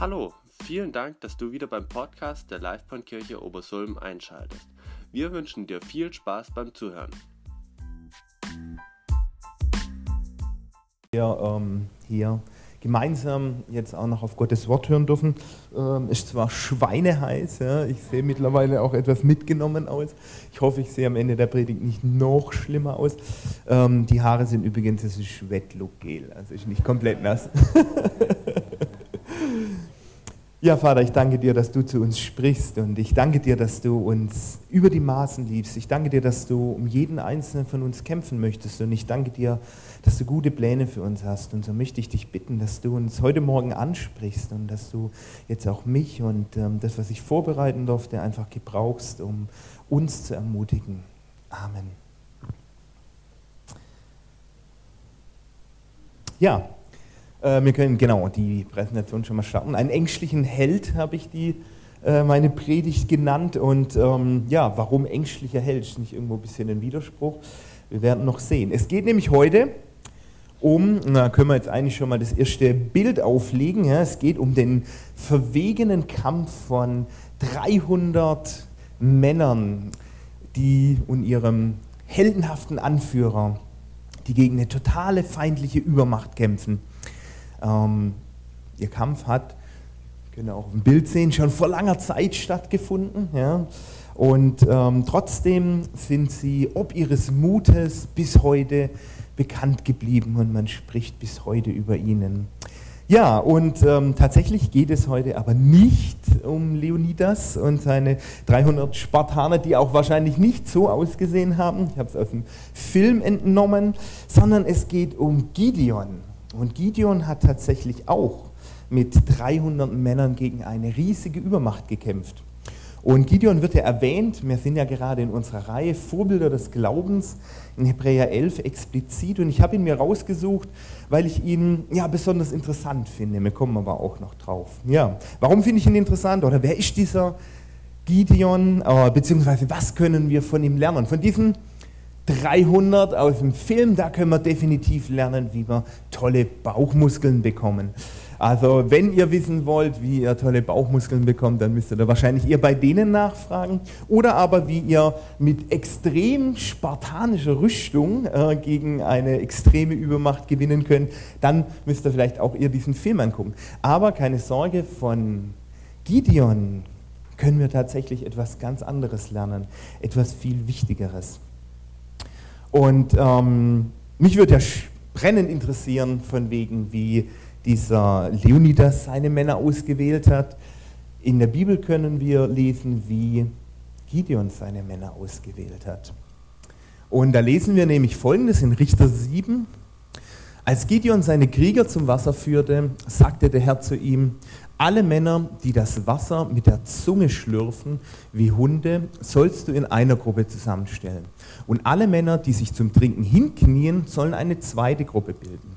Hallo, vielen Dank, dass du wieder beim Podcast der Livebahnkirche Obersulm einschaltest. Wir wünschen dir viel Spaß beim Zuhören. Wir ähm, hier gemeinsam jetzt auch noch auf Gottes Wort hören dürfen. Ähm, ist zwar schweineheiß, ja, ich sehe mittlerweile auch etwas mitgenommen aus. Ich hoffe, ich sehe am Ende der Predigt nicht noch schlimmer aus. Ähm, die Haare sind übrigens, das ist Wetlook-Gel, also ist nicht komplett nass. Ja, Vater, ich danke dir, dass du zu uns sprichst und ich danke dir, dass du uns über die Maßen liebst. Ich danke dir, dass du um jeden einzelnen von uns kämpfen möchtest und ich danke dir, dass du gute Pläne für uns hast. Und so möchte ich dich bitten, dass du uns heute Morgen ansprichst und dass du jetzt auch mich und ähm, das, was ich vorbereiten durfte, einfach gebrauchst, um uns zu ermutigen. Amen. Ja, wir können genau die Präsentation schon mal starten. Einen ängstlichen Held habe ich die, äh, meine Predigt genannt. Und ähm, ja, warum ängstlicher Held? Ist nicht irgendwo ein bisschen ein Widerspruch? Wir werden noch sehen. Es geht nämlich heute um, na können wir jetzt eigentlich schon mal das erste Bild auflegen. Ja, es geht um den verwegenen Kampf von 300 Männern, die und ihrem heldenhaften Anführer, die gegen eine totale feindliche Übermacht kämpfen. Ähm, ihr Kampf hat, können auch auf dem Bild sehen, schon vor langer Zeit stattgefunden. Ja? Und ähm, trotzdem sind sie ob ihres Mutes bis heute bekannt geblieben und man spricht bis heute über ihnen. Ja, und ähm, tatsächlich geht es heute aber nicht um Leonidas und seine 300 Spartaner, die auch wahrscheinlich nicht so ausgesehen haben. Ich habe es aus dem Film entnommen, sondern es geht um Gideon. Und Gideon hat tatsächlich auch mit 300 Männern gegen eine riesige Übermacht gekämpft. Und Gideon wird ja erwähnt, wir sind ja gerade in unserer Reihe Vorbilder des Glaubens in Hebräer 11 explizit und ich habe ihn mir rausgesucht, weil ich ihn ja besonders interessant finde. Wir kommen aber auch noch drauf. Ja, warum finde ich ihn interessant oder wer ist dieser Gideon, äh, beziehungsweise was können wir von ihm lernen? Von diesen 300 aus dem Film, da können wir definitiv lernen, wie wir tolle Bauchmuskeln bekommen. Also wenn ihr wissen wollt, wie ihr tolle Bauchmuskeln bekommt, dann müsst ihr wahrscheinlich eher bei denen nachfragen. Oder aber wie ihr mit extrem spartanischer Rüstung äh, gegen eine extreme Übermacht gewinnen könnt, dann müsst ihr vielleicht auch eher diesen Film angucken. Aber keine Sorge, von Gideon können wir tatsächlich etwas ganz anderes lernen, etwas viel Wichtigeres. Und ähm, mich würde ja brennend interessieren, von wegen, wie dieser Leonidas seine Männer ausgewählt hat. In der Bibel können wir lesen, wie Gideon seine Männer ausgewählt hat. Und da lesen wir nämlich folgendes in Richter 7. Als Gideon seine Krieger zum Wasser führte, sagte der Herr zu ihm, alle Männer, die das Wasser mit der Zunge schlürfen wie Hunde, sollst du in einer Gruppe zusammenstellen. Und alle Männer, die sich zum Trinken hinknien, sollen eine zweite Gruppe bilden.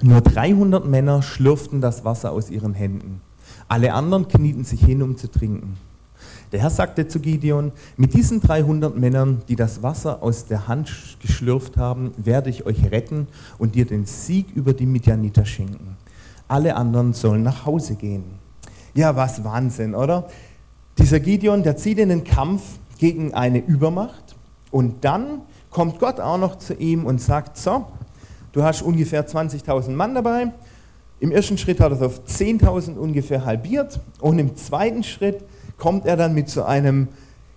Nur 300 Männer schlürften das Wasser aus ihren Händen. Alle anderen knieten sich hin, um zu trinken. Der Herr sagte zu Gideon, mit diesen 300 Männern, die das Wasser aus der Hand geschlürft haben, werde ich euch retten und dir den Sieg über die Midianiter schenken alle anderen sollen nach Hause gehen. Ja, was Wahnsinn, oder? Dieser Gideon, der zieht in den Kampf gegen eine Übermacht und dann kommt Gott auch noch zu ihm und sagt, so, du hast ungefähr 20.000 Mann dabei. Im ersten Schritt hat er es auf 10.000 ungefähr halbiert und im zweiten Schritt kommt er dann mit so einem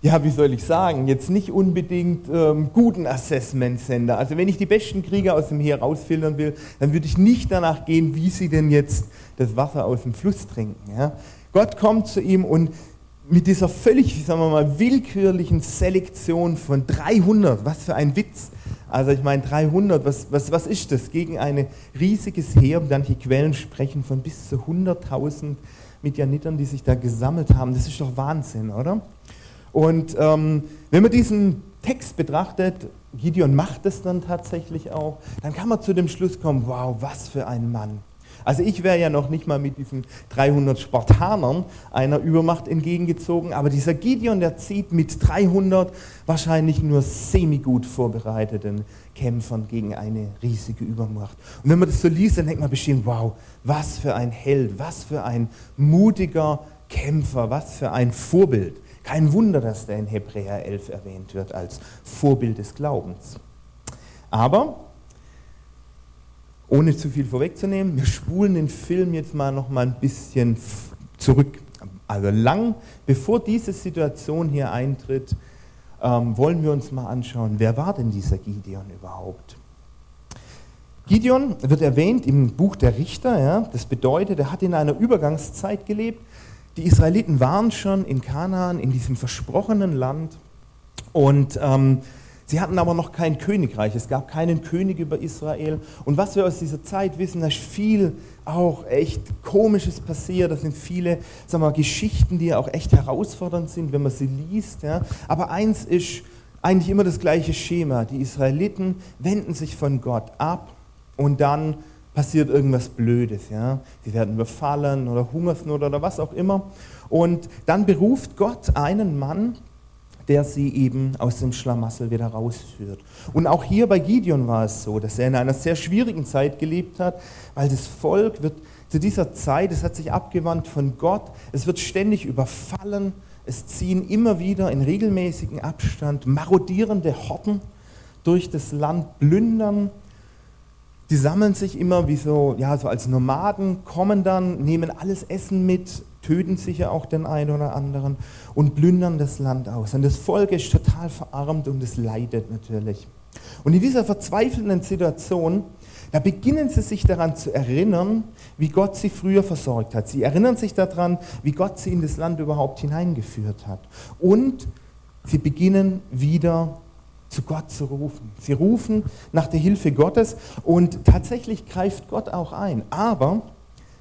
ja, wie soll ich sagen, jetzt nicht unbedingt ähm, guten Assessment Center. Also wenn ich die besten Krieger aus dem Heer rausfiltern will, dann würde ich nicht danach gehen, wie sie denn jetzt das Wasser aus dem Fluss trinken. Ja? Gott kommt zu ihm und mit dieser völlig, sagen wir mal, willkürlichen Selektion von 300, was für ein Witz. Also ich meine 300, was, was, was ist das? Gegen ein riesiges Heer, manche Quellen sprechen von bis zu 100.000 Midianitern, die sich da gesammelt haben. Das ist doch Wahnsinn, oder? Und ähm, wenn man diesen Text betrachtet, Gideon macht es dann tatsächlich auch, dann kann man zu dem Schluss kommen, wow, was für ein Mann. Also ich wäre ja noch nicht mal mit diesen 300 Spartanern einer Übermacht entgegengezogen, aber dieser Gideon, der zieht mit 300 wahrscheinlich nur semi-gut vorbereiteten Kämpfern gegen eine riesige Übermacht. Und wenn man das so liest, dann denkt man bestimmt, wow, was für ein Held, was für ein mutiger Kämpfer, was für ein Vorbild. Kein Wunder, dass der in Hebräer 11 erwähnt wird als Vorbild des Glaubens. Aber ohne zu viel vorwegzunehmen, wir spulen den Film jetzt mal noch mal ein bisschen zurück. Also lang bevor diese Situation hier eintritt, ähm, wollen wir uns mal anschauen, wer war denn dieser Gideon überhaupt? Gideon wird erwähnt im Buch der Richter. Ja? Das bedeutet, er hat in einer Übergangszeit gelebt. Die Israeliten waren schon in Kanaan, in diesem versprochenen Land. Und ähm, Sie hatten aber noch kein Königreich, es gab keinen König über Israel. Und was wir aus dieser Zeit wissen, da ist viel auch echt Komisches passiert. Das sind viele sagen wir, Geschichten, die auch echt herausfordernd sind, wenn man sie liest. Ja. Aber eins ist eigentlich immer das gleiche Schema. Die Israeliten wenden sich von Gott ab und dann passiert irgendwas Blödes. Ja. Sie werden überfallen oder Hungersnot oder was auch immer. Und dann beruft Gott einen Mann, der sie eben aus dem Schlamassel wieder rausführt. Und auch hier bei Gideon war es so, dass er in einer sehr schwierigen Zeit gelebt hat, weil das Volk wird zu dieser Zeit, es hat sich abgewandt von Gott, es wird ständig überfallen, es ziehen immer wieder in regelmäßigen Abstand marodierende Horten durch das Land, plündern. Die sammeln sich immer wie so, ja, so als Nomaden, kommen dann, nehmen alles Essen mit, töten sicher auch den einen oder anderen und plündern das Land aus. Und das Volk ist total verarmt und es leidet natürlich. Und in dieser verzweifelnden Situation, da beginnen sie sich daran zu erinnern, wie Gott sie früher versorgt hat. Sie erinnern sich daran, wie Gott sie in das Land überhaupt hineingeführt hat. Und sie beginnen wieder zu Gott zu rufen. Sie rufen nach der Hilfe Gottes und tatsächlich greift Gott auch ein. Aber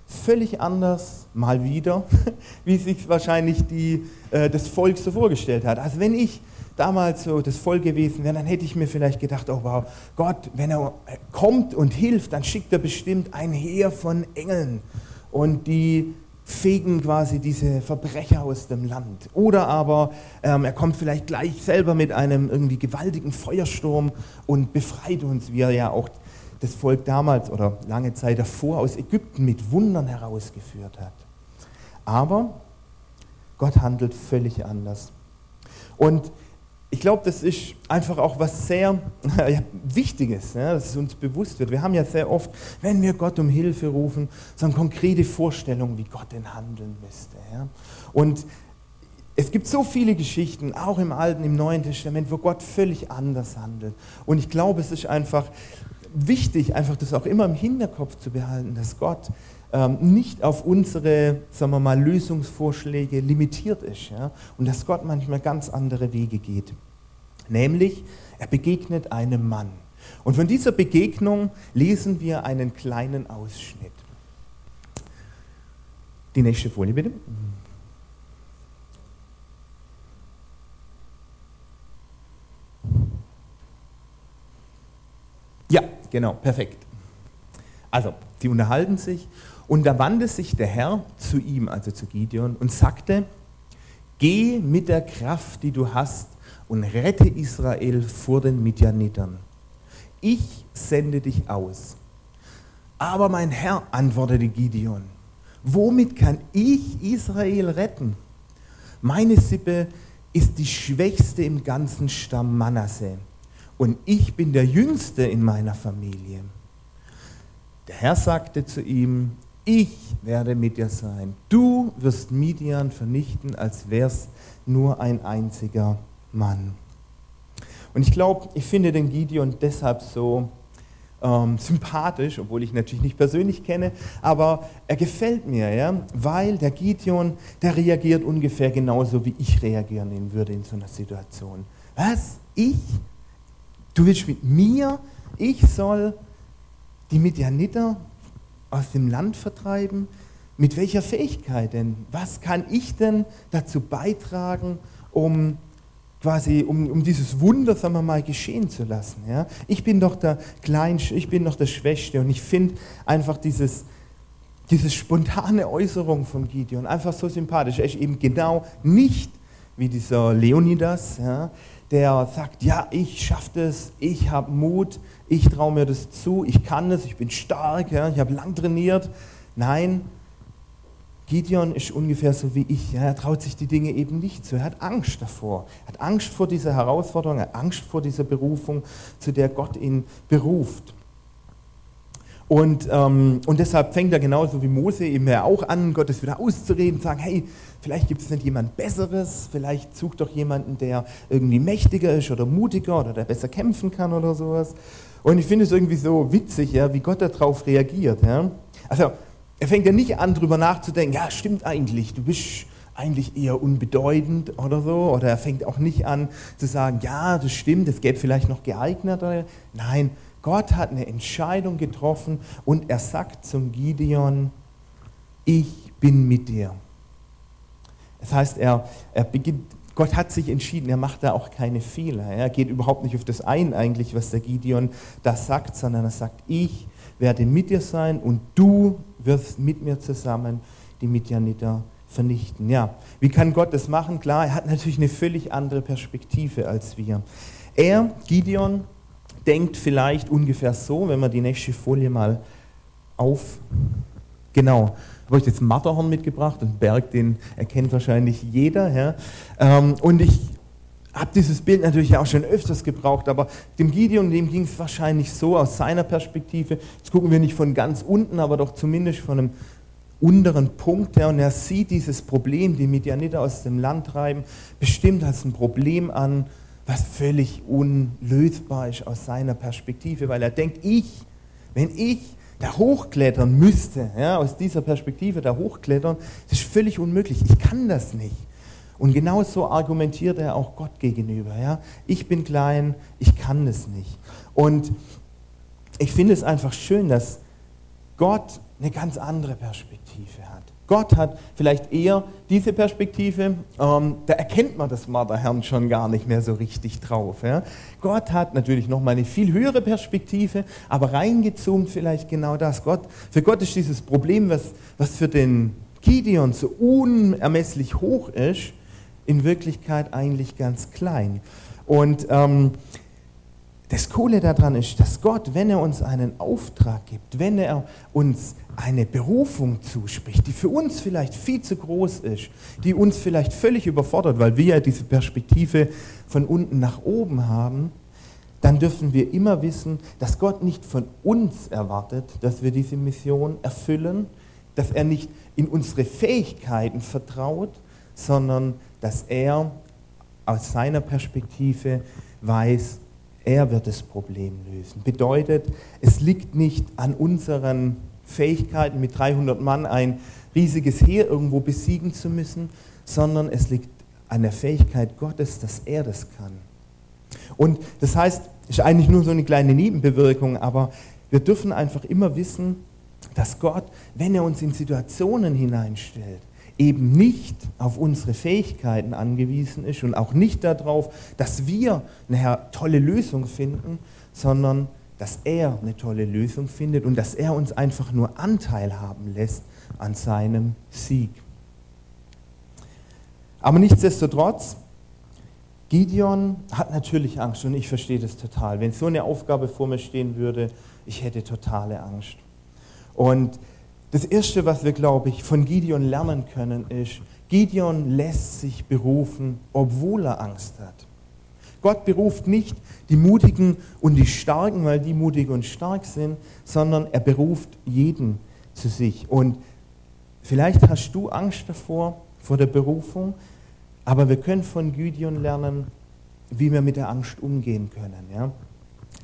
völlig anders, mal wieder, wie sich wahrscheinlich die, äh, das Volk so vorgestellt hat. Also wenn ich damals so das Volk gewesen wäre, dann hätte ich mir vielleicht gedacht, oh wow, Gott, wenn er kommt und hilft, dann schickt er bestimmt ein Heer von Engeln und die fegen quasi diese Verbrecher aus dem Land. Oder aber ähm, er kommt vielleicht gleich selber mit einem irgendwie gewaltigen Feuersturm und befreit uns, wie er ja auch das Volk damals oder lange Zeit davor aus Ägypten mit Wundern herausgeführt hat. Aber Gott handelt völlig anders. Und ich glaube, das ist einfach auch was sehr ja, Wichtiges, ja, dass es uns bewusst wird. Wir haben ja sehr oft, wenn wir Gott um Hilfe rufen, so eine konkrete Vorstellung, wie Gott denn handeln müsste. Ja. Und es gibt so viele Geschichten, auch im Alten, im Neuen Testament, wo Gott völlig anders handelt. Und ich glaube, es ist einfach wichtig, einfach das auch immer im Hinterkopf zu behalten, dass Gott nicht auf unsere, sagen wir mal, Lösungsvorschläge limitiert ist ja? und dass Gott manchmal ganz andere Wege geht. Nämlich, er begegnet einem Mann. Und von dieser Begegnung lesen wir einen kleinen Ausschnitt. Die nächste Folie bitte. Ja, genau, perfekt. Also, die unterhalten sich und da wandte sich der Herr zu ihm, also zu Gideon, und sagte, geh mit der Kraft, die du hast, und rette Israel vor den Midianitern. Ich sende dich aus. Aber mein Herr, antwortete Gideon, womit kann ich Israel retten? Meine Sippe ist die schwächste im ganzen Stamm Manasse und ich bin der Jüngste in meiner Familie. Der Herr sagte zu ihm, ich werde mit dir sein. Du wirst Midian vernichten, als wär's nur ein einziger Mann. Und ich glaube, ich finde den Gideon deshalb so ähm, sympathisch, obwohl ich ihn natürlich nicht persönlich kenne, aber er gefällt mir, ja, weil der Gideon, der reagiert ungefähr genauso, wie ich reagieren würde in so einer Situation. Was? Ich? Du willst mit mir, ich soll die Midianiter aus dem Land vertreiben? Mit welcher Fähigkeit denn? Was kann ich denn dazu beitragen, um quasi, um, um dieses Wunder, sagen wir mal, geschehen zu lassen? Ja? Ich bin doch der Kleinste, ich bin doch der Schwächste und ich finde einfach dieses, diese spontane Äußerung von Gideon, einfach so sympathisch. Er ist eben genau nicht wie dieser Leonidas, ja, der sagt, ja, ich schaffe das, ich habe Mut, ich traue mir das zu, ich kann das, ich bin stark, ja, ich habe lang trainiert. Nein, Gideon ist ungefähr so wie ich. Ja, er traut sich die Dinge eben nicht zu. Er hat Angst davor. Er hat Angst vor dieser Herausforderung, er hat Angst vor dieser Berufung, zu der Gott ihn beruft. Und, ähm, und deshalb fängt er genauso wie Mose eben auch an, Gottes wieder auszureden, sagen, hey, vielleicht gibt es nicht jemand Besseres, vielleicht sucht doch jemanden, der irgendwie mächtiger ist oder mutiger oder der besser kämpfen kann oder sowas. Und ich finde es irgendwie so witzig, ja, wie Gott darauf reagiert. Ja. Also er fängt ja nicht an, darüber nachzudenken, ja, stimmt eigentlich, du bist eigentlich eher unbedeutend oder so. Oder er fängt auch nicht an zu sagen, ja, das stimmt, es gäbe vielleicht noch geeigneter. Nein, Gott hat eine Entscheidung getroffen und er sagt zum Gideon, ich bin mit dir. Das heißt, er, er beginnt, Gott hat sich entschieden, er macht da auch keine Fehler. Er geht überhaupt nicht auf das ein eigentlich, was der Gideon da sagt, sondern er sagt, ich werde mit dir sein und du wirst mit mir zusammen die Midianiter vernichten. Ja, wie kann Gott das machen? Klar, er hat natürlich eine völlig andere Perspektive als wir. Er, Gideon, denkt vielleicht ungefähr so, wenn wir die nächste Folie mal auf. Genau, habe ich jetzt Matterhorn mitgebracht, einen Berg, den erkennt wahrscheinlich jeder. Ja. Ähm, und ich habe dieses Bild natürlich auch schon öfters gebraucht, aber dem Gideon, dem ging es wahrscheinlich so aus seiner Perspektive. Jetzt gucken wir nicht von ganz unten, aber doch zumindest von einem unteren Punkt. Ja, und er sieht dieses Problem, die Midianiter aus dem Land treiben, bestimmt als ein Problem an, was völlig unlösbar ist aus seiner Perspektive, weil er denkt, ich, wenn ich da hochklettern müsste, ja, aus dieser Perspektive da hochklettern, das ist völlig unmöglich. Ich kann das nicht. Und genau so argumentiert er auch Gott gegenüber. Ja. Ich bin klein, ich kann das nicht. Und ich finde es einfach schön, dass Gott eine ganz andere Perspektive hat. Gott hat vielleicht eher diese Perspektive, ähm, da erkennt man das Marderherrn schon gar nicht mehr so richtig drauf. Ja? Gott hat natürlich nochmal eine viel höhere Perspektive, aber reingezoomt vielleicht genau das. Gott, für Gott ist dieses Problem, was, was für den Gideon so unermesslich hoch ist, in Wirklichkeit eigentlich ganz klein. Und ähm, das Coole daran ist, dass Gott, wenn er uns einen Auftrag gibt, wenn er uns eine Berufung zuspricht, die für uns vielleicht viel zu groß ist, die uns vielleicht völlig überfordert, weil wir ja diese Perspektive von unten nach oben haben, dann dürfen wir immer wissen, dass Gott nicht von uns erwartet, dass wir diese Mission erfüllen, dass er nicht in unsere Fähigkeiten vertraut, sondern dass er aus seiner Perspektive weiß, er wird das Problem lösen. Bedeutet, es liegt nicht an unseren Fähigkeiten, mit 300 Mann ein riesiges Heer irgendwo besiegen zu müssen, sondern es liegt an der Fähigkeit Gottes, dass er das kann. Und das heißt, ist eigentlich nur so eine kleine Nebenbewirkung, aber wir dürfen einfach immer wissen, dass Gott, wenn er uns in Situationen hineinstellt, eben nicht auf unsere Fähigkeiten angewiesen ist und auch nicht darauf, dass wir eine tolle Lösung finden, sondern dass er eine tolle Lösung findet und dass er uns einfach nur Anteil haben lässt an seinem Sieg. Aber nichtsdestotrotz, Gideon hat natürlich Angst und ich verstehe das total. Wenn so eine Aufgabe vor mir stehen würde, ich hätte totale Angst. Und das Erste, was wir, glaube ich, von Gideon lernen können, ist, Gideon lässt sich berufen, obwohl er Angst hat. Gott beruft nicht die Mutigen und die Starken, weil die mutig und stark sind, sondern er beruft jeden zu sich. Und vielleicht hast du Angst davor, vor der Berufung, aber wir können von Gideon lernen, wie wir mit der Angst umgehen können. Ja?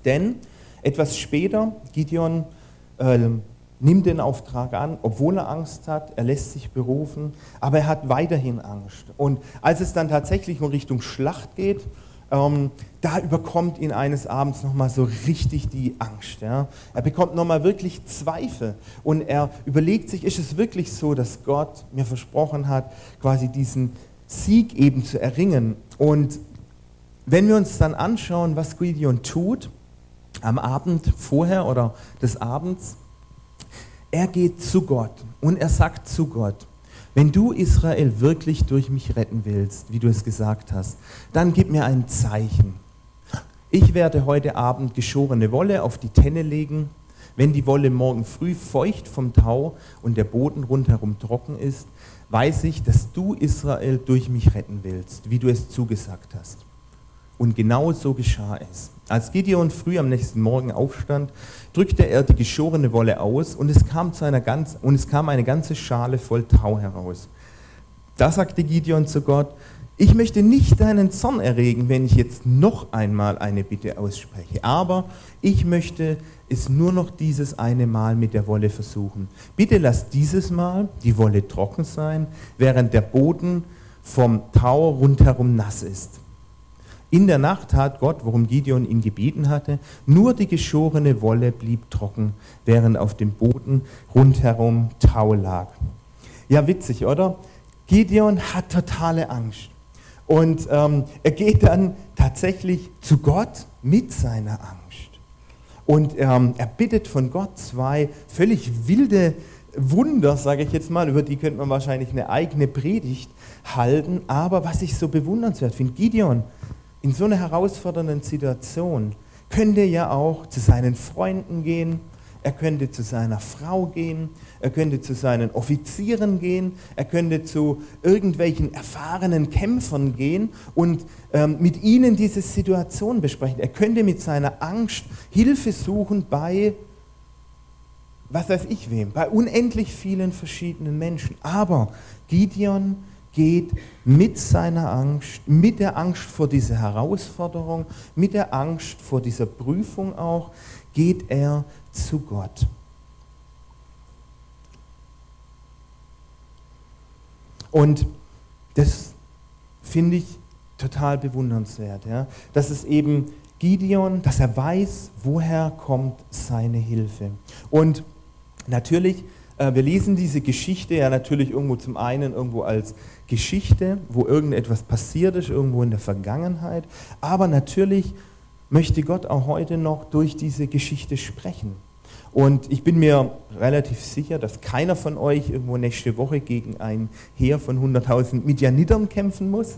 Denn etwas später, Gideon äh, nimmt den Auftrag an, obwohl er Angst hat, er lässt sich berufen, aber er hat weiterhin Angst. Und als es dann tatsächlich in Richtung Schlacht geht, ähm, da überkommt ihn eines Abends nochmal so richtig die Angst. Ja? Er bekommt nochmal wirklich Zweifel und er überlegt sich, ist es wirklich so, dass Gott mir versprochen hat, quasi diesen Sieg eben zu erringen. Und wenn wir uns dann anschauen, was Gideon tut, am Abend vorher oder des Abends, er geht zu Gott und er sagt zu Gott, wenn du Israel wirklich durch mich retten willst, wie du es gesagt hast, dann gib mir ein Zeichen. Ich werde heute Abend geschorene Wolle auf die Tenne legen. Wenn die Wolle morgen früh feucht vom Tau und der Boden rundherum trocken ist, weiß ich, dass du Israel durch mich retten willst, wie du es zugesagt hast. Und genau so geschah es. Als Gideon früh am nächsten Morgen aufstand, drückte er die geschorene Wolle aus und es kam, zu einer ganz, und es kam eine ganze Schale voll Tau heraus. Da sagte Gideon zu Gott, ich möchte nicht deinen Zorn erregen, wenn ich jetzt noch einmal eine Bitte ausspreche, aber ich möchte es nur noch dieses eine Mal mit der Wolle versuchen. Bitte lass dieses Mal die Wolle trocken sein, während der Boden vom Tau rundherum nass ist. In der Nacht tat Gott, worum Gideon ihn gebeten hatte, nur die geschorene Wolle blieb trocken, während auf dem Boden rundherum Tau lag. Ja, witzig, oder? Gideon hat totale Angst. Und ähm, er geht dann tatsächlich zu Gott mit seiner Angst. Und ähm, er bittet von Gott zwei völlig wilde Wunder, sage ich jetzt mal, über die könnte man wahrscheinlich eine eigene Predigt halten. Aber was ich so bewundernswert finde, Gideon in so einer herausfordernden Situation könnte ja auch zu seinen Freunden gehen, er könnte zu seiner Frau gehen, er könnte zu seinen Offizieren gehen, er könnte zu irgendwelchen erfahrenen Kämpfern gehen und ähm, mit ihnen diese Situation besprechen. Er könnte mit seiner Angst Hilfe suchen bei, was weiß ich wem, bei unendlich vielen verschiedenen Menschen. Aber Gideon geht mit seiner Angst, mit der Angst vor dieser Herausforderung, mit der Angst vor dieser Prüfung auch, geht er zu Gott. Und das finde ich total bewundernswert, ja? dass es eben Gideon, dass er weiß, woher kommt seine Hilfe. Und natürlich, äh, wir lesen diese Geschichte ja natürlich irgendwo zum einen irgendwo als Geschichte, wo irgendetwas passiert ist, irgendwo in der Vergangenheit. Aber natürlich möchte Gott auch heute noch durch diese Geschichte sprechen. Und ich bin mir relativ sicher, dass keiner von euch irgendwo nächste Woche gegen ein Heer von 100.000 Midianitern kämpfen muss.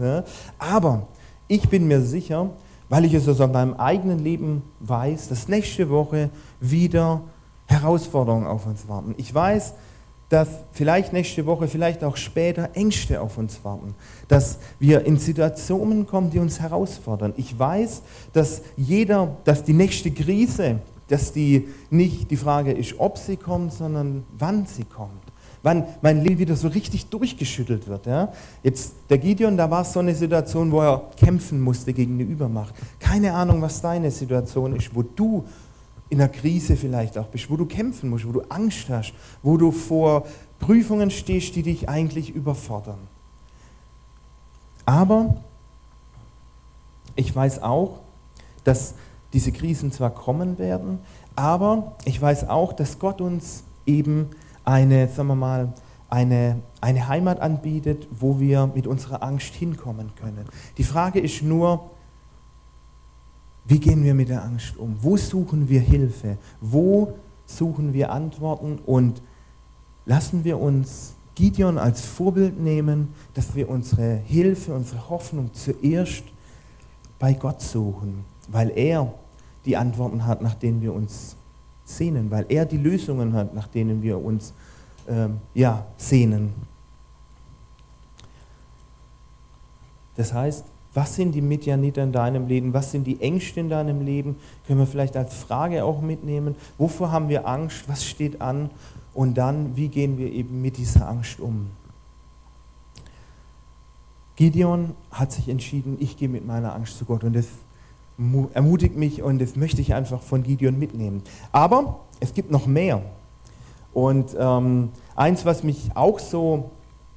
Aber ich bin mir sicher, weil ich es aus meinem eigenen Leben weiß, dass nächste Woche wieder Herausforderungen auf uns warten. Ich weiß, dass vielleicht nächste Woche, vielleicht auch später Ängste auf uns warten, dass wir in Situationen kommen, die uns herausfordern. Ich weiß, dass jeder, dass die nächste Krise, dass die nicht die Frage ist, ob sie kommt, sondern wann sie kommt. Wann mein Leben wieder so richtig durchgeschüttelt wird. Ja? Jetzt der Gideon, da war es so eine Situation, wo er kämpfen musste gegen eine Übermacht. Keine Ahnung, was deine Situation ist, wo du in einer Krise vielleicht auch bist, wo du kämpfen musst, wo du Angst hast, wo du vor Prüfungen stehst, die dich eigentlich überfordern. Aber ich weiß auch, dass diese Krisen zwar kommen werden, aber ich weiß auch, dass Gott uns eben eine, sagen wir mal, eine, eine Heimat anbietet, wo wir mit unserer Angst hinkommen können. Die Frage ist nur, wie gehen wir mit der Angst um? Wo suchen wir Hilfe? Wo suchen wir Antworten? Und lassen wir uns Gideon als Vorbild nehmen, dass wir unsere Hilfe, unsere Hoffnung zuerst bei Gott suchen, weil er die Antworten hat, nach denen wir uns sehnen, weil er die Lösungen hat, nach denen wir uns ähm, ja, sehnen. Das heißt, was sind die Midianiter in deinem Leben? Was sind die Ängste in deinem Leben? Können wir vielleicht als Frage auch mitnehmen. Wovor haben wir Angst? Was steht an? Und dann, wie gehen wir eben mit dieser Angst um? Gideon hat sich entschieden, ich gehe mit meiner Angst zu Gott. Und das ermutigt mich und das möchte ich einfach von Gideon mitnehmen. Aber es gibt noch mehr. Und ähm, eins, was mich auch so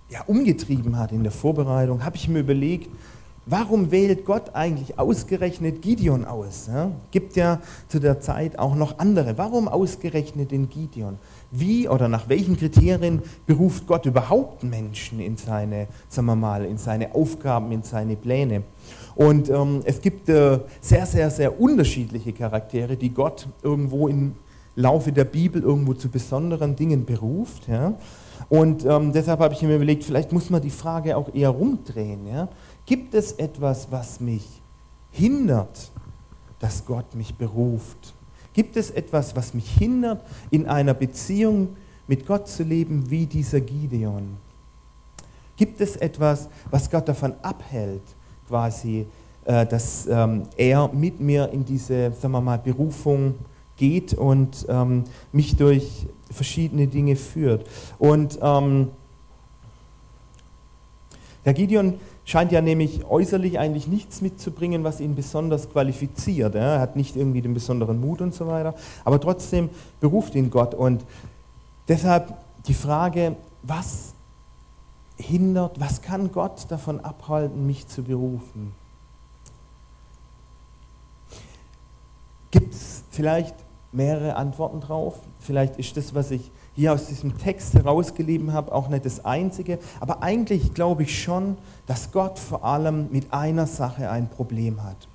ja, umgetrieben hat in der Vorbereitung, habe ich mir überlegt, Warum wählt Gott eigentlich ausgerechnet Gideon aus? Ja, gibt ja zu der Zeit auch noch andere. Warum ausgerechnet den Gideon? Wie oder nach welchen Kriterien beruft Gott überhaupt Menschen in seine, sagen wir mal, in seine Aufgaben, in seine Pläne? Und ähm, es gibt äh, sehr, sehr, sehr unterschiedliche Charaktere, die Gott irgendwo in Laufe der Bibel irgendwo zu besonderen Dingen beruft. Ja? Und ähm, deshalb habe ich mir überlegt, vielleicht muss man die Frage auch eher rumdrehen. Ja? Gibt es etwas, was mich hindert, dass Gott mich beruft? Gibt es etwas, was mich hindert, in einer Beziehung mit Gott zu leben wie dieser Gideon? Gibt es etwas, was Gott davon abhält, quasi, äh, dass ähm, er mit mir in diese, sagen wir mal, Berufung geht und ähm, mich durch verschiedene Dinge führt? Und ähm, der Gideon scheint ja nämlich äußerlich eigentlich nichts mitzubringen, was ihn besonders qualifiziert. Er hat nicht irgendwie den besonderen Mut und so weiter, aber trotzdem beruft ihn Gott. Und deshalb die Frage, was hindert, was kann Gott davon abhalten, mich zu berufen? Gibt es vielleicht mehrere Antworten drauf? Vielleicht ist das, was ich hier aus diesem Text herausgegeben habe, auch nicht das Einzige. Aber eigentlich glaube ich schon, dass Gott vor allem mit einer Sache ein Problem hat.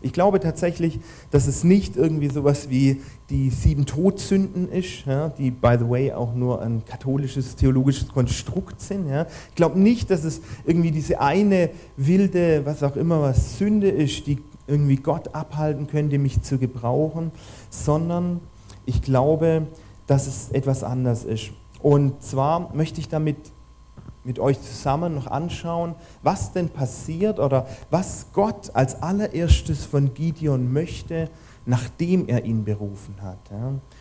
Ich glaube tatsächlich, dass es nicht irgendwie sowas wie die sieben Todsünden ist, ja, die, by the way, auch nur ein katholisches theologisches Konstrukt sind. Ja. Ich glaube nicht, dass es irgendwie diese eine wilde, was auch immer, was Sünde ist, die irgendwie Gott abhalten könnte, mich zu gebrauchen, sondern ich glaube, dass es etwas anders ist. Und zwar möchte ich damit mit euch zusammen noch anschauen, was denn passiert oder was Gott als allererstes von Gideon möchte, nachdem er ihn berufen hat.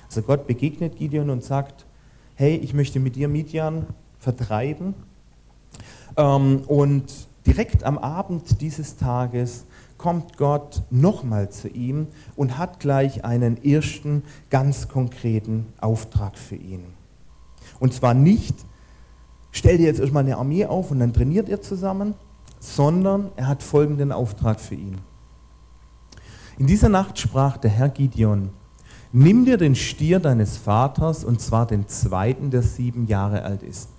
Also Gott begegnet Gideon und sagt, hey, ich möchte mit dir Midian vertreiben. Ähm, und direkt am Abend dieses Tages kommt Gott nochmal zu ihm und hat gleich einen ersten ganz konkreten Auftrag für ihn. Und zwar nicht, stell dir jetzt erstmal eine Armee auf und dann trainiert ihr zusammen, sondern er hat folgenden Auftrag für ihn. In dieser Nacht sprach der Herr Gideon, nimm dir den Stier deines Vaters, und zwar den zweiten, der sieben Jahre alt ist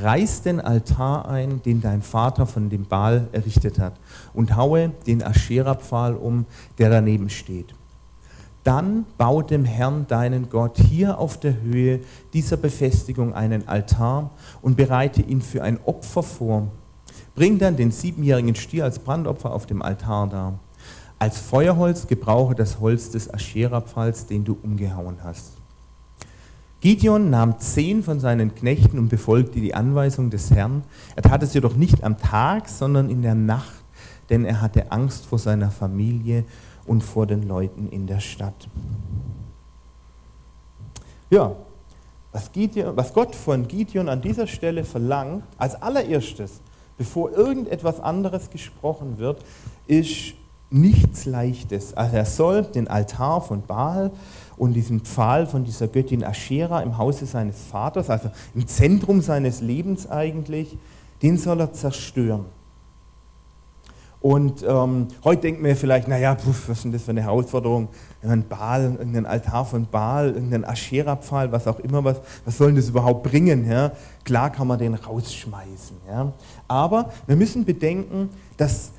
reiß den Altar ein, den dein Vater von dem Baal errichtet hat, und haue den Aschera-Pfahl um, der daneben steht. Dann bau dem Herrn deinen Gott hier auf der Höhe dieser Befestigung einen Altar und bereite ihn für ein Opfer vor. Bring dann den siebenjährigen Stier als Brandopfer auf dem Altar dar. Als Feuerholz gebrauche das Holz des Aschera-Pfahls, den du umgehauen hast. Gideon nahm zehn von seinen Knechten und befolgte die Anweisung des Herrn. Er tat es jedoch nicht am Tag, sondern in der Nacht, denn er hatte Angst vor seiner Familie und vor den Leuten in der Stadt. Ja, was, Gideon, was Gott von Gideon an dieser Stelle verlangt, als allererstes, bevor irgendetwas anderes gesprochen wird, ist nichts Leichtes. Also er soll den Altar von Baal und diesen Pfahl von dieser Göttin Aschera im Hause seines Vaters, also im Zentrum seines Lebens eigentlich, den soll er zerstören. Und ähm, heute denkt man vielleicht, naja, puff, was ist denn das für eine Herausforderung? Ein Baal, irgendein Altar von Baal, irgendein Aschera-Pfahl, was auch immer, was, was soll das überhaupt bringen? Ja? Klar kann man den rausschmeißen. Ja? Aber wir müssen bedenken, dass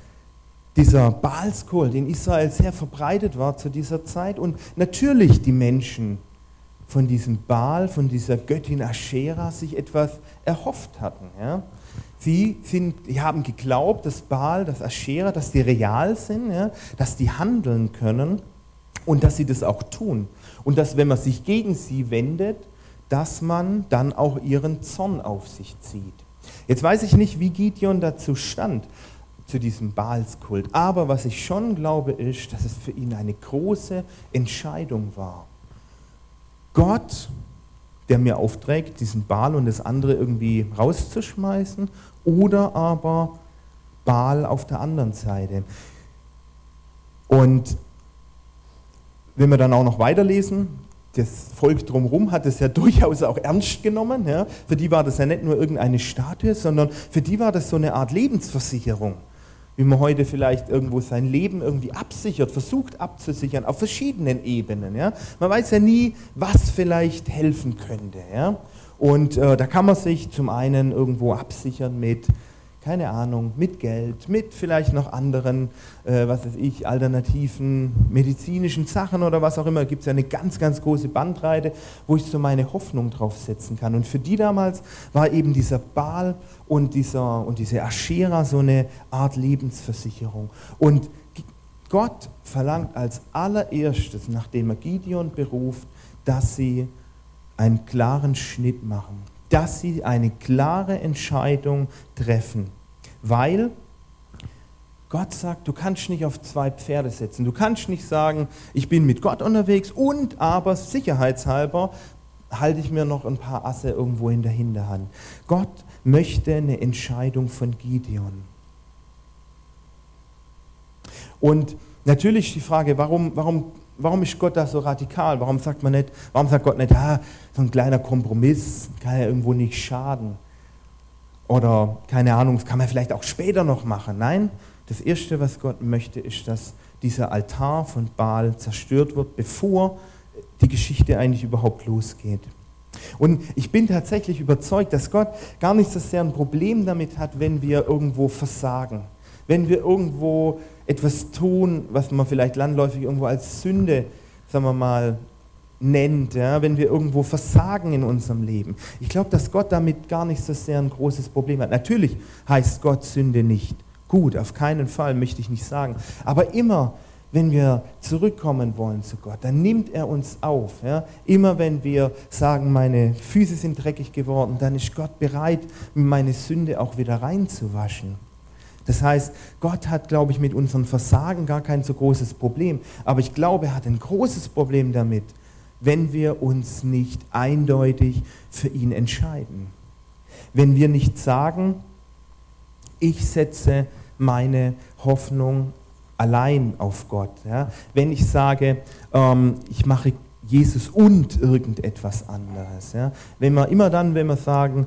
dieser Baalskult in Israel sehr verbreitet war zu dieser Zeit und natürlich die Menschen von diesem Baal, von dieser Göttin Aschera sich etwas erhofft hatten. Ja. Sie sind, die haben geglaubt, dass Baal, dass Aschera, dass die real sind, ja, dass die handeln können und dass sie das auch tun. Und dass, wenn man sich gegen sie wendet, dass man dann auch ihren Zorn auf sich zieht. Jetzt weiß ich nicht, wie Gideon dazu stand zu diesem Baalskult. Aber was ich schon glaube, ist, dass es für ihn eine große Entscheidung war. Gott, der mir aufträgt, diesen Baal und das andere irgendwie rauszuschmeißen, oder aber Baal auf der anderen Seite. Und wenn wir dann auch noch weiterlesen, das Volk drumherum hat es ja durchaus auch ernst genommen. Ja. Für die war das ja nicht nur irgendeine Statue, sondern für die war das so eine Art Lebensversicherung wie man heute vielleicht irgendwo sein Leben irgendwie absichert, versucht abzusichern, auf verschiedenen Ebenen. Ja? Man weiß ja nie, was vielleicht helfen könnte. Ja? Und äh, da kann man sich zum einen irgendwo absichern mit, keine Ahnung, mit Geld, mit vielleicht noch anderen, äh, was weiß ich, alternativen medizinischen Sachen oder was auch immer, gibt es ja eine ganz, ganz große Bandbreite, wo ich so meine Hoffnung drauf setzen kann. Und für die damals war eben dieser Baal und, dieser, und diese Aschera so eine Art Lebensversicherung. Und Gott verlangt als allererstes, nachdem er Gideon beruft, dass sie einen klaren Schnitt machen dass sie eine klare Entscheidung treffen. Weil Gott sagt, du kannst nicht auf zwei Pferde setzen. Du kannst nicht sagen, ich bin mit Gott unterwegs und aber sicherheitshalber halte ich mir noch ein paar Asse irgendwo in der Hinterhand. Gott möchte eine Entscheidung von Gideon. Und natürlich die Frage, warum, warum Warum ist Gott da so radikal? Warum sagt man nicht, warum sagt Gott nicht, ah, so ein kleiner Kompromiss kann ja irgendwo nicht schaden? Oder keine Ahnung, das kann man vielleicht auch später noch machen. Nein, das Erste, was Gott möchte, ist, dass dieser Altar von Baal zerstört wird, bevor die Geschichte eigentlich überhaupt losgeht. Und ich bin tatsächlich überzeugt, dass Gott gar nicht so sehr ein Problem damit hat, wenn wir irgendwo versagen, wenn wir irgendwo etwas tun, was man vielleicht landläufig irgendwo als Sünde, sagen wir mal, nennt, ja, wenn wir irgendwo versagen in unserem Leben. Ich glaube, dass Gott damit gar nicht so sehr ein großes Problem hat. Natürlich heißt Gott Sünde nicht gut, auf keinen Fall möchte ich nicht sagen. Aber immer, wenn wir zurückkommen wollen zu Gott, dann nimmt er uns auf. Ja? Immer wenn wir sagen, meine Füße sind dreckig geworden, dann ist Gott bereit, meine Sünde auch wieder reinzuwaschen. Das heißt, Gott hat, glaube ich, mit unserem Versagen gar kein so großes Problem. Aber ich glaube, er hat ein großes Problem damit, wenn wir uns nicht eindeutig für ihn entscheiden. Wenn wir nicht sagen, ich setze meine Hoffnung allein auf Gott. Ja? Wenn ich sage, ähm, ich mache Jesus und irgendetwas anderes. Ja? Wenn wir immer dann, wenn wir sagen,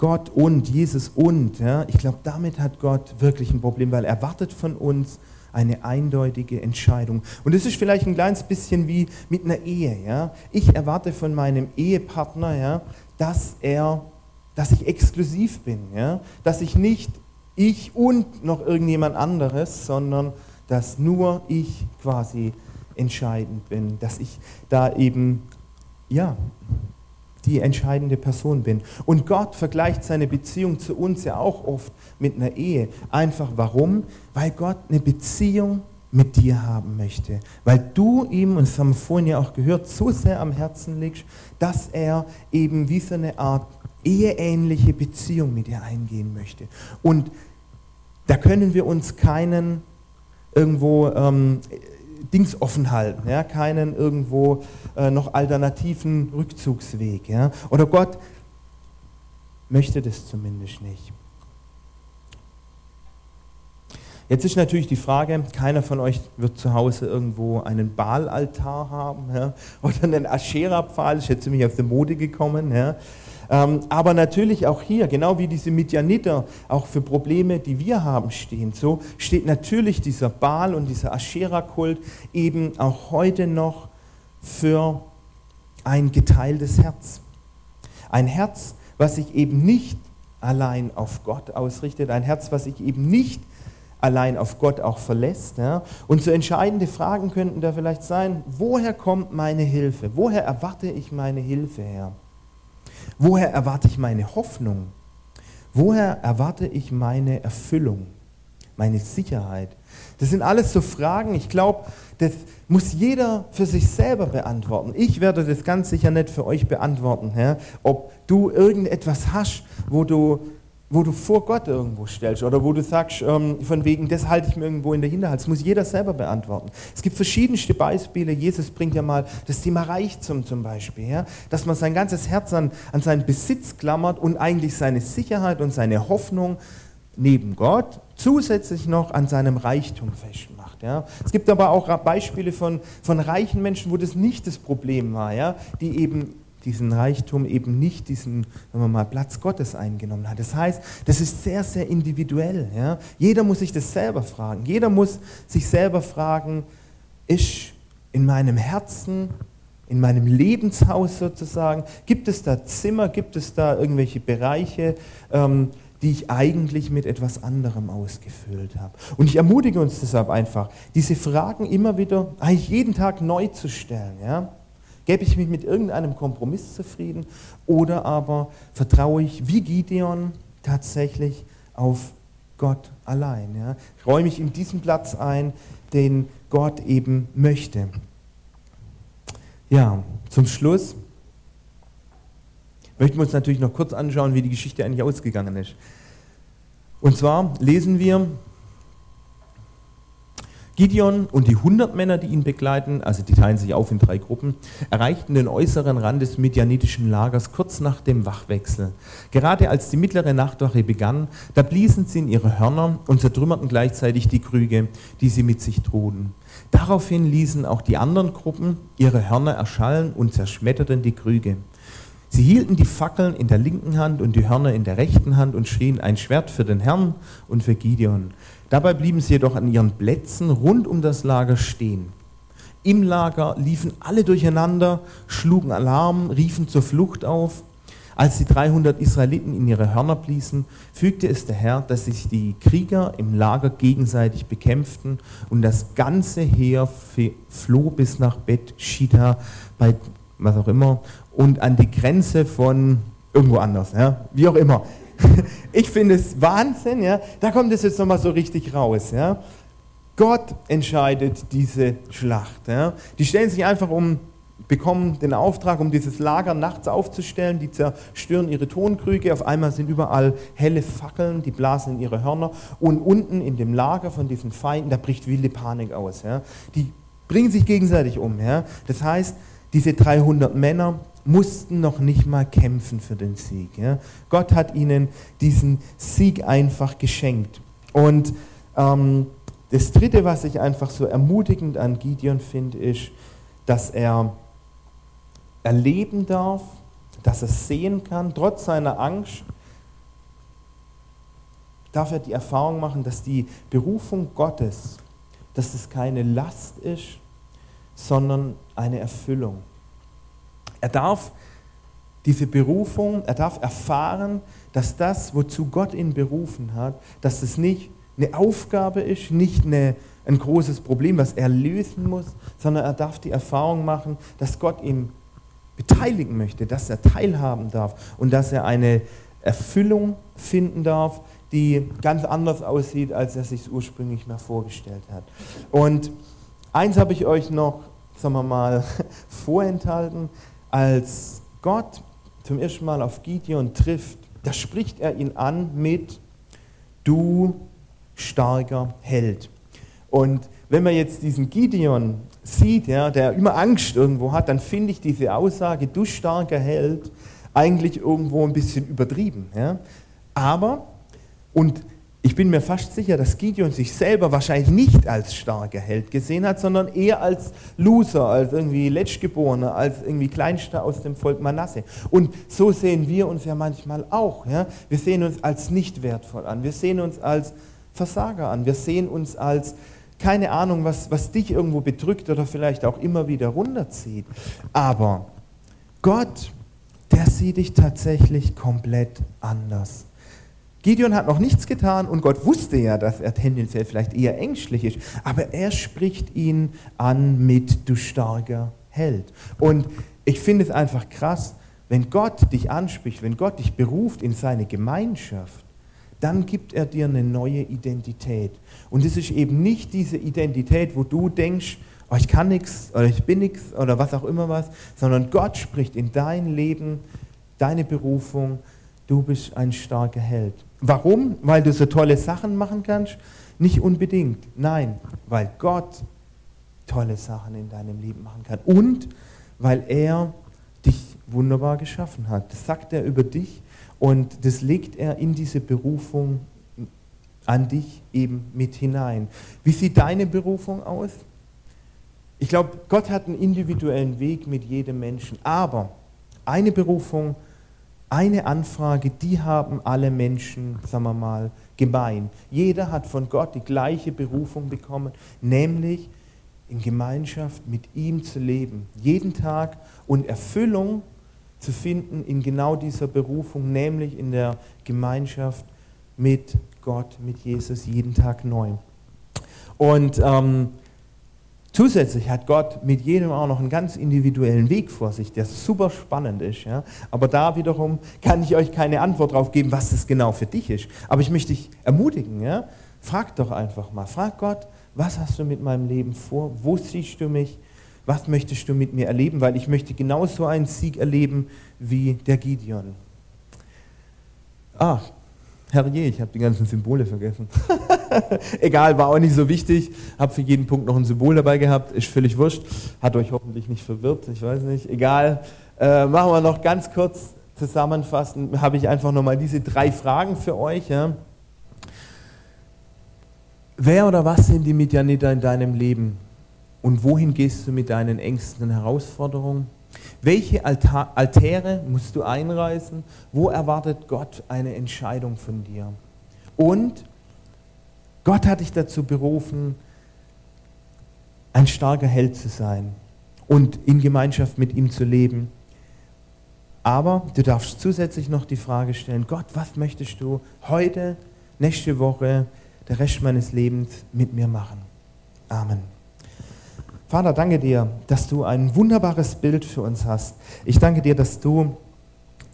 Gott und, Jesus und. Ja? Ich glaube, damit hat Gott wirklich ein Problem, weil er wartet von uns eine eindeutige Entscheidung. Und es ist vielleicht ein kleines bisschen wie mit einer Ehe. Ja? Ich erwarte von meinem Ehepartner, ja, dass er, dass ich exklusiv bin, ja? dass ich nicht ich und noch irgendjemand anderes, sondern dass nur ich quasi entscheidend bin, dass ich da eben ja die entscheidende Person bin. Und Gott vergleicht seine Beziehung zu uns ja auch oft mit einer Ehe. Einfach warum? Weil Gott eine Beziehung mit dir haben möchte. Weil du ihm, und das haben wir vorhin ja auch gehört, so sehr am Herzen liegst, dass er eben wie so eine Art eheähnliche Beziehung mit dir eingehen möchte. Und da können wir uns keinen irgendwo ähm, Dings offen halten, ja? keinen irgendwo äh, noch alternativen Rückzugsweg. Ja? Oder Gott möchte das zumindest nicht. Jetzt ist natürlich die Frage, keiner von euch wird zu Hause irgendwo einen Baalaltar haben ja? oder einen Aschera-Pfahl, ist jetzt ziemlich auf die Mode gekommen. Ja? Ähm, aber natürlich auch hier, genau wie diese Midianiter auch für Probleme, die wir haben, stehen, so steht natürlich dieser Baal und dieser Aschera-Kult eben auch heute noch für ein geteiltes Herz. Ein Herz, was sich eben nicht allein auf Gott ausrichtet, ein Herz, was sich eben nicht allein auf Gott auch verlässt. Ja? Und so entscheidende Fragen könnten da vielleicht sein, woher kommt meine Hilfe? Woher erwarte ich meine Hilfe her? Woher erwarte ich meine Hoffnung? Woher erwarte ich meine Erfüllung, meine Sicherheit? Das sind alles so Fragen, ich glaube, das muss jeder für sich selber beantworten. Ich werde das ganz sicher nicht für euch beantworten, ja? ob du irgendetwas hast, wo du wo du vor Gott irgendwo stellst oder wo du sagst, ähm, von wegen, das halte ich mir irgendwo in der Hinterhalt. Das muss jeder selber beantworten. Es gibt verschiedenste Beispiele. Jesus bringt ja mal das Thema Reichtum zum Beispiel, ja? dass man sein ganzes Herz an, an seinen Besitz klammert und eigentlich seine Sicherheit und seine Hoffnung neben Gott zusätzlich noch an seinem Reichtum festmacht. Ja? Es gibt aber auch Beispiele von, von reichen Menschen, wo das nicht das Problem war, ja? die eben diesen Reichtum eben nicht diesen sagen wir mal, Platz Gottes eingenommen hat. Das heißt, das ist sehr, sehr individuell. Ja? Jeder muss sich das selber fragen. Jeder muss sich selber fragen, ist in meinem Herzen, in meinem Lebenshaus sozusagen, gibt es da Zimmer, gibt es da irgendwelche Bereiche, ähm, die ich eigentlich mit etwas anderem ausgefüllt habe. Und ich ermutige uns deshalb einfach, diese Fragen immer wieder, eigentlich jeden Tag neu zu stellen. Ja? Gäbe ich mich mit irgendeinem Kompromiss zufrieden oder aber vertraue ich wie Gideon tatsächlich auf Gott allein? Ja? Ich räume mich in diesen Platz ein, den Gott eben möchte. Ja, zum Schluss möchten wir uns natürlich noch kurz anschauen, wie die Geschichte eigentlich ausgegangen ist. Und zwar lesen wir, Gideon und die 100 Männer, die ihn begleiten, also die teilen sich auf in drei Gruppen, erreichten den äußeren Rand des medianitischen Lagers kurz nach dem Wachwechsel. Gerade als die mittlere Nachtwache begann, da bliesen sie in ihre Hörner und zertrümmerten gleichzeitig die Krüge, die sie mit sich trugen. Daraufhin ließen auch die anderen Gruppen ihre Hörner erschallen und zerschmetterten die Krüge. Sie hielten die Fackeln in der linken Hand und die Hörner in der rechten Hand und schrien ein Schwert für den Herrn und für Gideon. Dabei blieben sie jedoch an ihren Plätzen rund um das Lager stehen. Im Lager liefen alle durcheinander, schlugen Alarm, riefen zur Flucht auf. Als die 300 Israeliten in ihre Hörner bliesen, fügte es der Herr, dass sich die Krieger im Lager gegenseitig bekämpften und das ganze Heer floh bis nach Bet Shita bei was auch immer und an die Grenze von irgendwo anders, ja, wie auch immer. Ich finde es Wahnsinn, ja. Da kommt es jetzt nochmal so richtig raus, ja. Gott entscheidet diese Schlacht. Ja. Die stellen sich einfach um, bekommen den Auftrag, um dieses Lager nachts aufzustellen. Die zerstören ihre Tonkrüge. Auf einmal sind überall helle Fackeln, die blasen in ihre Hörner. Und unten in dem Lager von diesen Feinden, da bricht wilde Panik aus. Ja. Die bringen sich gegenseitig um. Ja. Das heißt, diese 300 Männer, mussten noch nicht mal kämpfen für den Sieg. Ja. Gott hat ihnen diesen Sieg einfach geschenkt. Und ähm, das Dritte, was ich einfach so ermutigend an Gideon finde, ist, dass er erleben darf, dass er sehen kann, trotz seiner Angst, darf er die Erfahrung machen, dass die Berufung Gottes, dass es keine Last ist, sondern eine Erfüllung. Er darf diese Berufung, er darf erfahren, dass das, wozu Gott ihn berufen hat, dass es nicht eine Aufgabe ist, nicht eine, ein großes Problem, was er lösen muss, sondern er darf die Erfahrung machen, dass Gott ihn beteiligen möchte, dass er teilhaben darf und dass er eine Erfüllung finden darf, die ganz anders aussieht, als er sich ursprünglich mal vorgestellt hat. Und eins habe ich euch noch, sagen wir mal, vorenthalten als Gott zum ersten Mal auf Gideon trifft, da spricht er ihn an mit du starker Held. Und wenn man jetzt diesen Gideon sieht, ja, der immer Angst irgendwo hat, dann finde ich diese Aussage, du starker Held, eigentlich irgendwo ein bisschen übertrieben. Ja. Aber, und ich bin mir fast sicher, dass Gideon sich selber wahrscheinlich nicht als starker Held gesehen hat, sondern eher als Loser, als irgendwie Letztgeborener, als irgendwie Kleinster aus dem Volk Manasse. Und so sehen wir uns ja manchmal auch. Ja? Wir sehen uns als nicht wertvoll an. Wir sehen uns als Versager an. Wir sehen uns als keine Ahnung, was, was dich irgendwo bedrückt oder vielleicht auch immer wieder runterzieht. Aber Gott, der sieht dich tatsächlich komplett anders. Gideon hat noch nichts getan und Gott wusste ja, dass er tendenziell vielleicht eher ängstlich ist, aber er spricht ihn an mit du starker Held. Und ich finde es einfach krass, wenn Gott dich anspricht, wenn Gott dich beruft in seine Gemeinschaft, dann gibt er dir eine neue Identität. Und es ist eben nicht diese Identität, wo du denkst, oh, ich kann nichts oder ich bin nichts oder was auch immer was, sondern Gott spricht in dein Leben, deine Berufung, du bist ein starker Held. Warum? Weil du so tolle Sachen machen kannst? Nicht unbedingt. Nein, weil Gott tolle Sachen in deinem Leben machen kann. Und weil er dich wunderbar geschaffen hat. Das sagt er über dich und das legt er in diese Berufung an dich eben mit hinein. Wie sieht deine Berufung aus? Ich glaube, Gott hat einen individuellen Weg mit jedem Menschen, aber eine Berufung eine Anfrage, die haben alle Menschen, sagen wir mal, gemein. Jeder hat von Gott die gleiche Berufung bekommen, nämlich in Gemeinschaft mit ihm zu leben, jeden Tag und Erfüllung zu finden in genau dieser Berufung, nämlich in der Gemeinschaft mit Gott, mit Jesus jeden Tag neu. Und ähm, zusätzlich hat Gott mit jedem auch noch einen ganz individuellen Weg vor sich, der super spannend ist. Ja? Aber da wiederum kann ich euch keine Antwort darauf geben, was das genau für dich ist. Aber ich möchte dich ermutigen, ja? frag doch einfach mal, frag Gott, was hast du mit meinem Leben vor? Wo siehst du mich? Was möchtest du mit mir erleben? Weil ich möchte genauso einen Sieg erleben wie der Gideon. Ah, Herrje, ich habe die ganzen Symbole vergessen. Egal, war auch nicht so wichtig. Habe für jeden Punkt noch ein Symbol dabei gehabt. Ist völlig wurscht. Hat euch hoffentlich nicht verwirrt. Ich weiß nicht. Egal. Äh, machen wir noch ganz kurz zusammenfassen. Habe ich einfach nochmal diese drei Fragen für euch. Ja. Wer oder was sind die Midianiter in deinem Leben? Und wohin gehst du mit deinen Ängsten und Herausforderungen? Welche Altäre musst du einreißen? Wo erwartet Gott eine Entscheidung von dir? Und Gott hat dich dazu berufen, ein starker Held zu sein und in Gemeinschaft mit ihm zu leben. Aber du darfst zusätzlich noch die Frage stellen, Gott, was möchtest du heute, nächste Woche, der Rest meines Lebens mit mir machen? Amen. Vater, danke dir, dass du ein wunderbares Bild für uns hast. Ich danke dir, dass du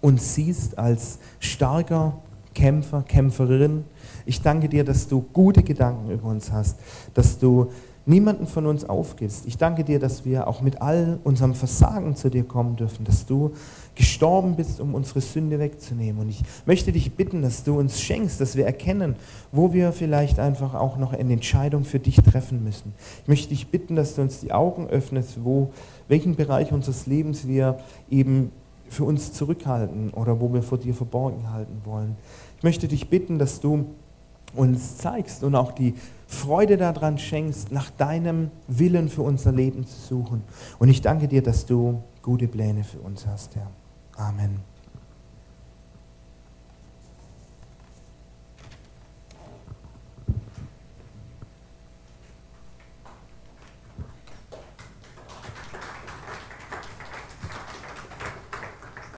uns siehst als starker Kämpfer, Kämpferin. Ich danke dir, dass du gute Gedanken über uns hast, dass du niemanden von uns aufgibst. Ich danke dir, dass wir auch mit all unserem Versagen zu dir kommen dürfen, dass du gestorben bist, um unsere Sünde wegzunehmen. Und ich möchte dich bitten, dass du uns schenkst, dass wir erkennen, wo wir vielleicht einfach auch noch eine Entscheidung für dich treffen müssen. Ich möchte dich bitten, dass du uns die Augen öffnest, wo, welchen Bereich unseres Lebens wir eben für uns zurückhalten oder wo wir vor dir verborgen halten wollen. Ich möchte dich bitten, dass du uns zeigst und auch die Freude daran schenkst, nach deinem Willen für unser Leben zu suchen. Und ich danke dir, dass du gute Pläne für uns hast, Herr. Amen.